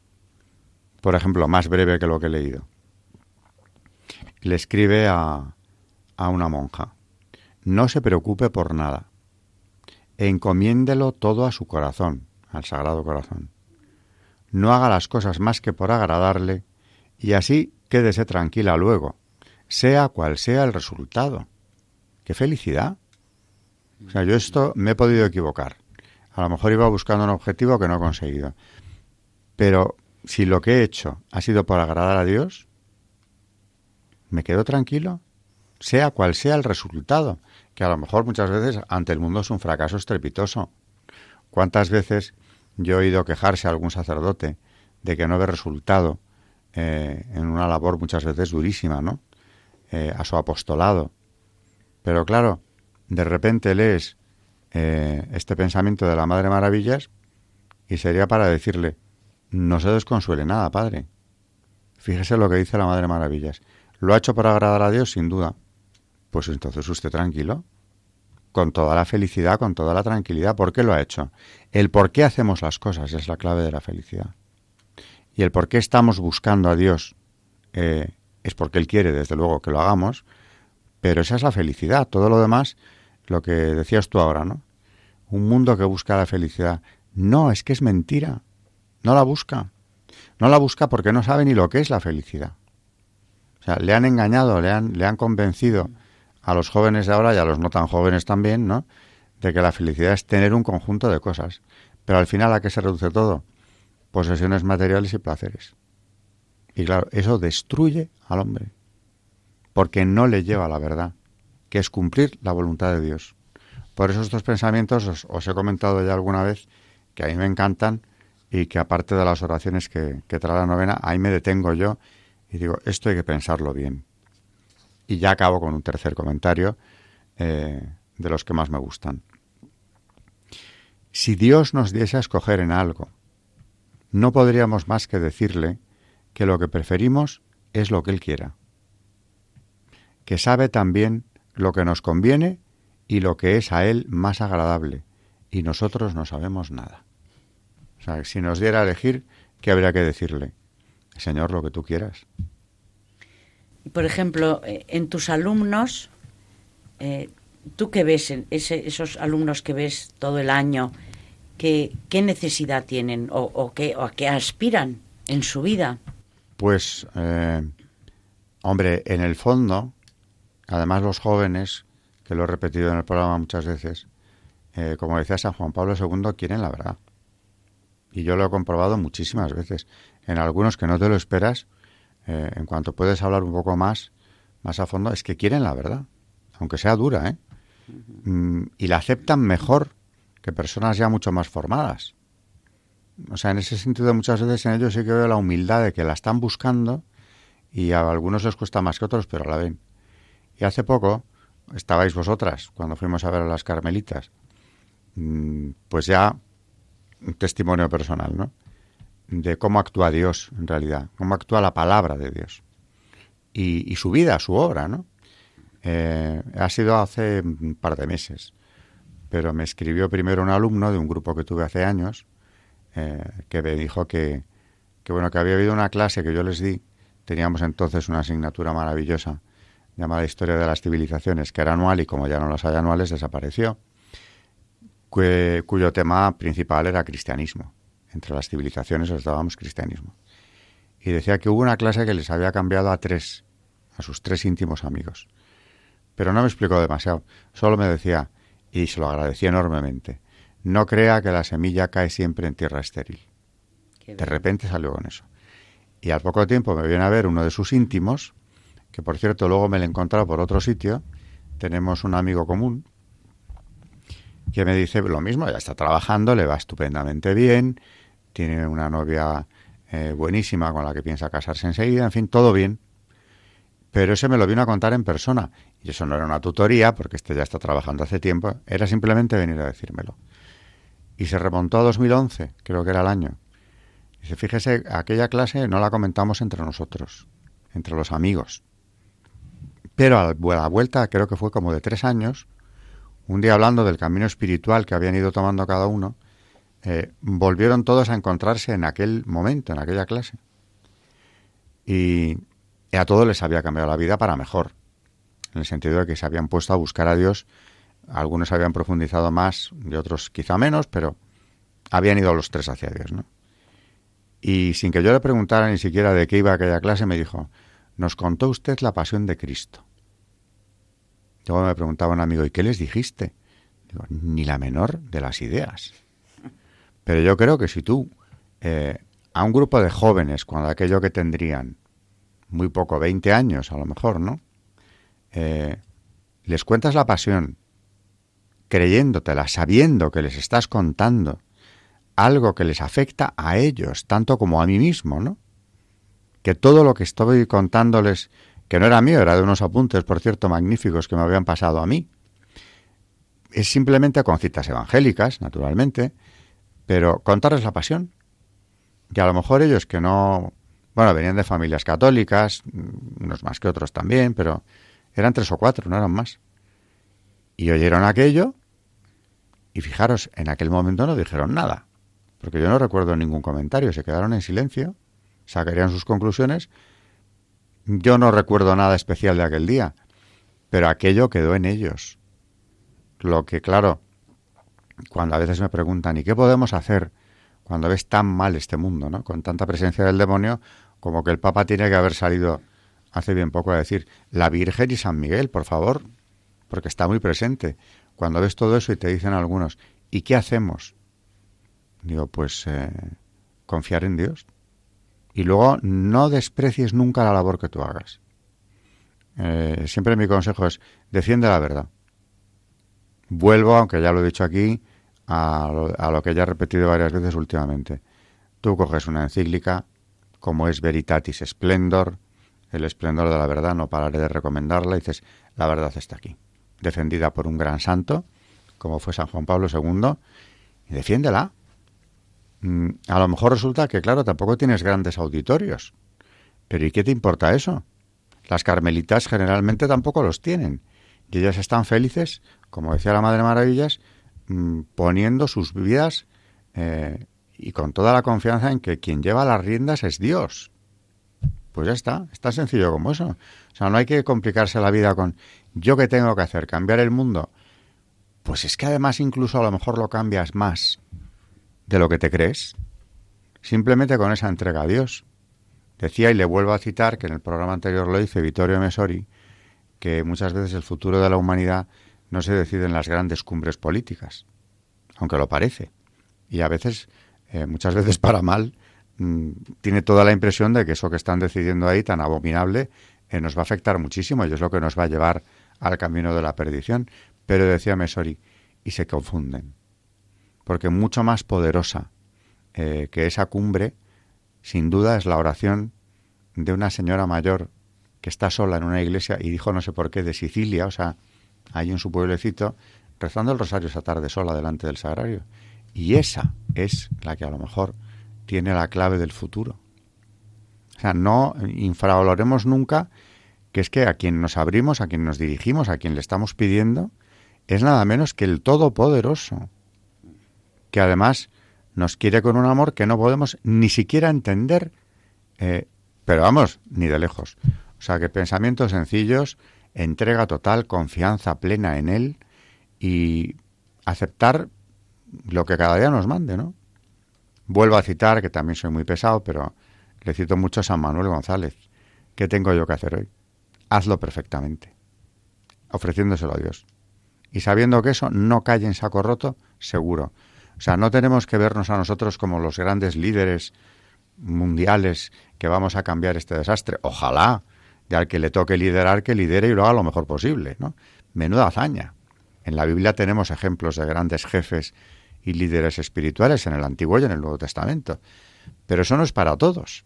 Por ejemplo, más breve que lo que he leído. Le escribe a, a una monja. No se preocupe por nada. Encomiéndelo todo a su corazón, al Sagrado Corazón. No haga las cosas más que por agradarle y así quédese tranquila luego, sea cual sea el resultado. ¡Qué felicidad! O sea, yo esto me he podido equivocar. A lo mejor iba buscando un objetivo que no he conseguido. Pero si lo que he hecho ha sido por agradar a Dios, me quedo tranquilo, sea cual sea el resultado, que a lo mejor muchas veces ante el mundo es un fracaso estrepitoso. ¿Cuántas veces yo he oído quejarse a algún sacerdote de que no ve resultado eh, en una labor muchas veces durísima, ¿no? Eh, a su apostolado. Pero claro, de repente lees eh, este pensamiento de la Madre Maravillas y sería para decirle, no se desconsuele nada, Padre. Fíjese lo que dice la Madre Maravillas. ¿Lo ha hecho para agradar a Dios? Sin duda. Pues entonces usted tranquilo, con toda la felicidad, con toda la tranquilidad. ¿Por qué lo ha hecho? El por qué hacemos las cosas es la clave de la felicidad. Y el por qué estamos buscando a Dios eh, es porque Él quiere, desde luego, que lo hagamos, pero esa es la felicidad. Todo lo demás, lo que decías tú ahora, ¿no? Un mundo que busca la felicidad. No, es que es mentira. No la busca. No la busca porque no sabe ni lo que es la felicidad. O sea, le han engañado, le han, le han convencido a los jóvenes de ahora y a los no tan jóvenes también, ¿no? De que la felicidad es tener un conjunto de cosas. Pero al final, ¿a qué se reduce todo? Posesiones materiales y placeres. Y claro, eso destruye al hombre. Porque no le lleva a la verdad, que es cumplir la voluntad de Dios. Por eso estos pensamientos os, he comentado ya alguna vez que a mí me encantan y que aparte de las oraciones que, que trae la novena, ahí me detengo yo y digo, esto hay que pensarlo bien. Y ya acabo con un tercer comentario eh, de los que más me gustan. Si Dios nos diese a escoger en algo, no podríamos más que decirle que lo que preferimos es lo que Él quiera, que sabe también lo que nos conviene y lo que es a Él más agradable, y nosotros no sabemos nada. O sea, si nos diera a elegir, ¿qué habría que decirle? Señor, lo que tú quieras por ejemplo, eh, en tus alumnos, eh, ¿tú qué ves en esos alumnos que ves todo el año? ¿Qué, qué necesidad tienen o, qué, o a qué aspiran en su vida? Pues, eh, hombre, en el fondo, además los jóvenes, que lo he repetido en el programa muchas veces, como decía San Juan Pablo II, quieren la verdad. Y yo lo he comprobado muchísimas veces. En algunos que no te lo esperas, eh, en cuanto puedes hablar un poco más, más a fondo, es que quieren la verdad, aunque sea dura, ¿eh? Mm, y la aceptan mejor que personas ya mucho más formadas. O sea, en ese sentido muchas veces en ellos sí que veo la humildad de que la están buscando y a algunos les cuesta más que a otros, pero la ven. Y hace poco estabais vosotras cuando fuimos a ver a las carmelitas. Mm, pues ya un testimonio personal, ¿no? de cómo actúa Dios en realidad, cómo actúa la palabra de Dios y, su vida, su obra, ¿no? Eh, ha sido hace un par de meses, pero me escribió primero un alumno de un grupo que tuve hace años eh, que me dijo que, que, bueno, que había habido una clase que yo les di, teníamos entonces una asignatura maravillosa llamada Historia de las Civilizaciones, que era anual y como ya no las hay anuales desapareció, cuyo tema principal era cristianismo entre las civilizaciones os dábamos cristianismo. Y decía que hubo una clase que les había cambiado a tres, a sus tres íntimos amigos. Pero no me explicó demasiado, solo me decía, y se lo agradecí enormemente, no crea que la semilla cae siempre en tierra estéril. De repente salió con eso. Y al poco tiempo me viene a ver uno de sus íntimos, que por cierto luego me lo he encontrado por otro sitio, tenemos un amigo común, que me dice lo mismo, ya está trabajando, le va estupendamente bien, tiene una novia eh, buenísima con la que piensa casarse enseguida, en fin, todo bien. Pero ese me lo vino a contar en persona. Y eso no era una tutoría, porque este ya está trabajando hace tiempo, era simplemente venir a decírmelo. Y se remontó a 2011, creo que era el año. Dice, fíjese, aquella clase no la comentamos entre nosotros, entre los amigos. Pero a la vuelta, creo que fue como de tres años, un día hablando del camino espiritual que habían ido tomando cada uno, eh, volvieron todos a encontrarse en aquel momento, en aquella clase. Y, a todos les había cambiado la vida para mejor, en el sentido de que se habían puesto a buscar a Dios. Algunos habían profundizado más y otros quizá menos, pero habían ido los tres hacia Dios, ¿no? Y sin que yo le preguntara ni siquiera de qué iba aquella clase, me dijo, nos contó usted la pasión de Cristo. Luego me preguntaba un amigo, ¿y qué les dijiste? Digo, ni la menor de las ideas. Pero yo creo que si tú eh, a un grupo de jóvenes, cuando aquello que tendrían muy poco, 20 años a lo mejor, ¿no? Eh, les cuentas la pasión, creyéndotela, sabiendo que les estás contando algo que les afecta a ellos, tanto como a mí mismo, ¿no? Que todo lo que estoy contándoles, que no era mío, era de unos apuntes, por cierto, magníficos que me habían pasado a mí, es simplemente con citas evangélicas, naturalmente, pero contarles la pasión. Y a lo mejor ellos que no Bueno, venían de familias católicas, mm, unos más que otros también, pero eran tres o cuatro, no eran más. Y oyeron aquello y fijaros, en aquel momento no dijeron nada, porque yo no recuerdo ningún comentario, se quedaron en silencio, sacarían sus conclusiones. Yo no recuerdo nada especial de aquel día, pero aquello quedó en ellos. Lo que, claro, cuando a veces me preguntan, ¿y qué podemos hacer cuando ves tan mal este mundo, ¿no? con tanta presencia del demonio, como que el Papa tiene que haber salido hace bien poco a decir, la Virgen y San Miguel, por favor, porque está muy presente. Cuando ves todo eso y te dicen algunos, ¿y qué hacemos? Digo, pues eh, confiar en Dios. Y luego no desprecies nunca la labor que tú hagas. Eh, siempre mi consejo es, defiende la verdad. Vuelvo, aunque ya lo he dicho aquí, a lo, que ya he repetido varias veces últimamente. Tú coges una encíclica, como es Veritatis Splendor, el esplendor de la verdad, no pararé de recomendarla, y dices, la verdad está aquí, defendida por un gran santo, como fue San Juan Pablo II, y defiéndela. Mm, a lo mejor resulta que, claro, tampoco tienes grandes auditorios, pero ¿y qué te importa eso? Las carmelitas generalmente tampoco los tienen, y ellas están felices, como decía la Madre Maravillas, Mm, poniendo sus vidas eh, y con toda la confianza en que quien lleva las riendas es Dios. Pues ya está, es tan sencillo como eso. O sea, no hay que complicarse la vida con yo qué tengo que hacer, cambiar el mundo. Pues es que además incluso a lo mejor lo cambias más de lo que te crees, simplemente con esa entrega a Dios. Decía, y le vuelvo a citar, que en el programa anterior lo dice Vittorio Mesori, que muchas veces el futuro de la humanidad no se decide en las grandes cumbres políticas, aunque lo parece. Y a veces, eh, muchas veces para mal, mm, tiene toda la impresión de que eso que están decidiendo ahí, tan abominable, eh, nos va a afectar muchísimo y es lo que nos va a llevar al camino de la perdición. Pero decía Mesori, y se confunden, porque mucho más poderosa eh, que esa cumbre, sin duda, es la oración de una señora mayor que está sola en una iglesia y dijo no sé por qué de Sicilia, o sea, ahí en su pueblecito, rezando el rosario esa tarde sola delante del sagrario. Y esa es la que a lo mejor tiene la clave del futuro. O sea, no infravaloremos nunca que es que a quien nos abrimos, a quien nos dirigimos, a quien le estamos pidiendo, es nada menos que el Todopoderoso, que además nos quiere con un amor que no podemos ni siquiera entender, eh, pero vamos, ni de lejos. O sea, que pensamientos sencillos, entrega total, confianza plena en Él y aceptar lo que cada día nos mande, ¿no? Vuelvo a citar, que también soy muy pesado, pero le cito mucho a San Manuel González. ¿Qué tengo yo que hacer hoy? Hazlo perfectamente, ofreciéndoselo a Dios. Y sabiendo que eso no cae en saco roto, seguro. O sea, no tenemos que vernos a nosotros como los grandes líderes mundiales que vamos a cambiar este desastre. Ojalá, y al que le toque liderar, que lidere y lo haga lo mejor posible, ¿no? Menuda hazaña. En la Biblia tenemos ejemplos de grandes jefes y líderes espirituales en el Antiguo y en el Nuevo Testamento. Pero eso no es para todos.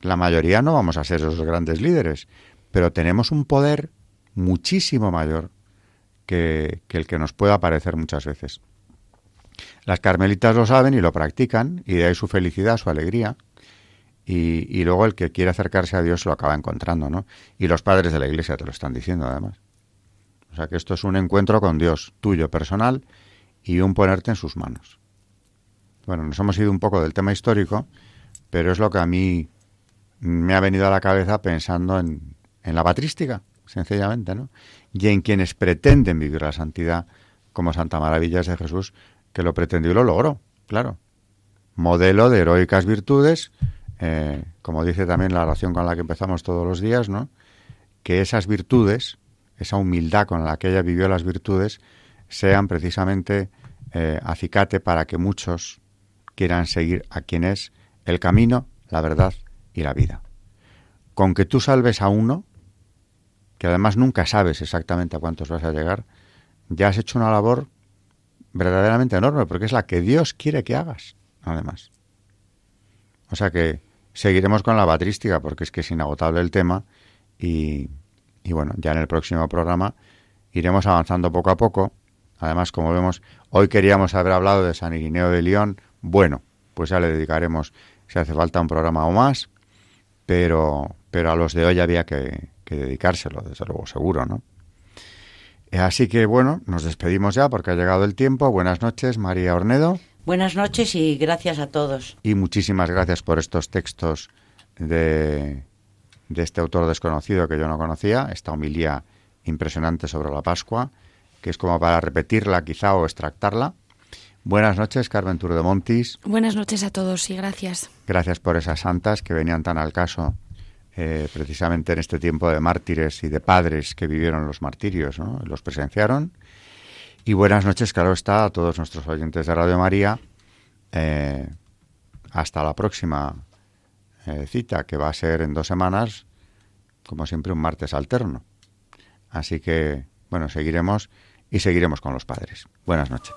La mayoría no vamos a ser esos grandes líderes, pero tenemos un poder muchísimo mayor que, que el que nos pueda parecer muchas veces. Las carmelitas lo saben y lo practican, y de ahí su felicidad, su alegría, y, luego el que quiere acercarse a Dios lo acaba encontrando, ¿no? Y los padres de la iglesia te lo están diciendo además. O sea que esto es un encuentro con Dios, tuyo, personal, y un ponerte en sus manos. Bueno, nos hemos ido un poco del tema histórico, pero es lo que a mí me ha venido a la cabeza pensando en, en la patrística, sencillamente, ¿no? Y en quienes pretenden vivir la santidad como Santa Maravillas de Jesús, que lo pretendió y lo logró, claro. Modelo de heroicas virtudes, eh, como dice también la oración con la que empezamos todos los días, ¿no? que esas virtudes, esa humildad con la que ella vivió las virtudes, sean precisamente eh, acicate para que muchos quieran seguir a quien es el camino, la verdad y la vida. Con que tú salves a uno, que además nunca sabes exactamente a cuántos vas a llegar, ya has hecho una labor verdaderamente enorme, porque es la que Dios quiere que hagas, además. O sea que seguiremos con la patrística porque es que es inagotable el tema y, bueno, ya en el próximo programa iremos avanzando poco a poco. Además, como vemos, hoy queríamos haber hablado de San Irineo de León. Bueno, pues ya le dedicaremos, si hace falta, un programa o más. pero, pero a los de hoy había que dedicárselo, desde luego, seguro, ¿no? Así que bueno, nos despedimos ya porque ha llegado el tiempo. Buenas noches, María Ornedo. Buenas noches y gracias a todos. Y muchísimas gracias por estos textos de, de este autor desconocido que yo no conocía, esta homilía impresionante sobre la Pascua, que es como para repetirla quizá o extractarla. Buenas noches, Carmen Tour de Montis. Buenas noches a todos y gracias. Gracias por esas santas que venían tan al caso eh, precisamente en este tiempo de mártires y de padres que vivieron los martirios, ¿no? los presenciaron. Y buenas noches, claro está, a todos nuestros oyentes de Radio María. Eh, hasta la próxima eh, cita, que va a ser en dos semanas, como siempre, un martes alterno. Así que, bueno, seguiremos y seguiremos con los padres. Buenas noches.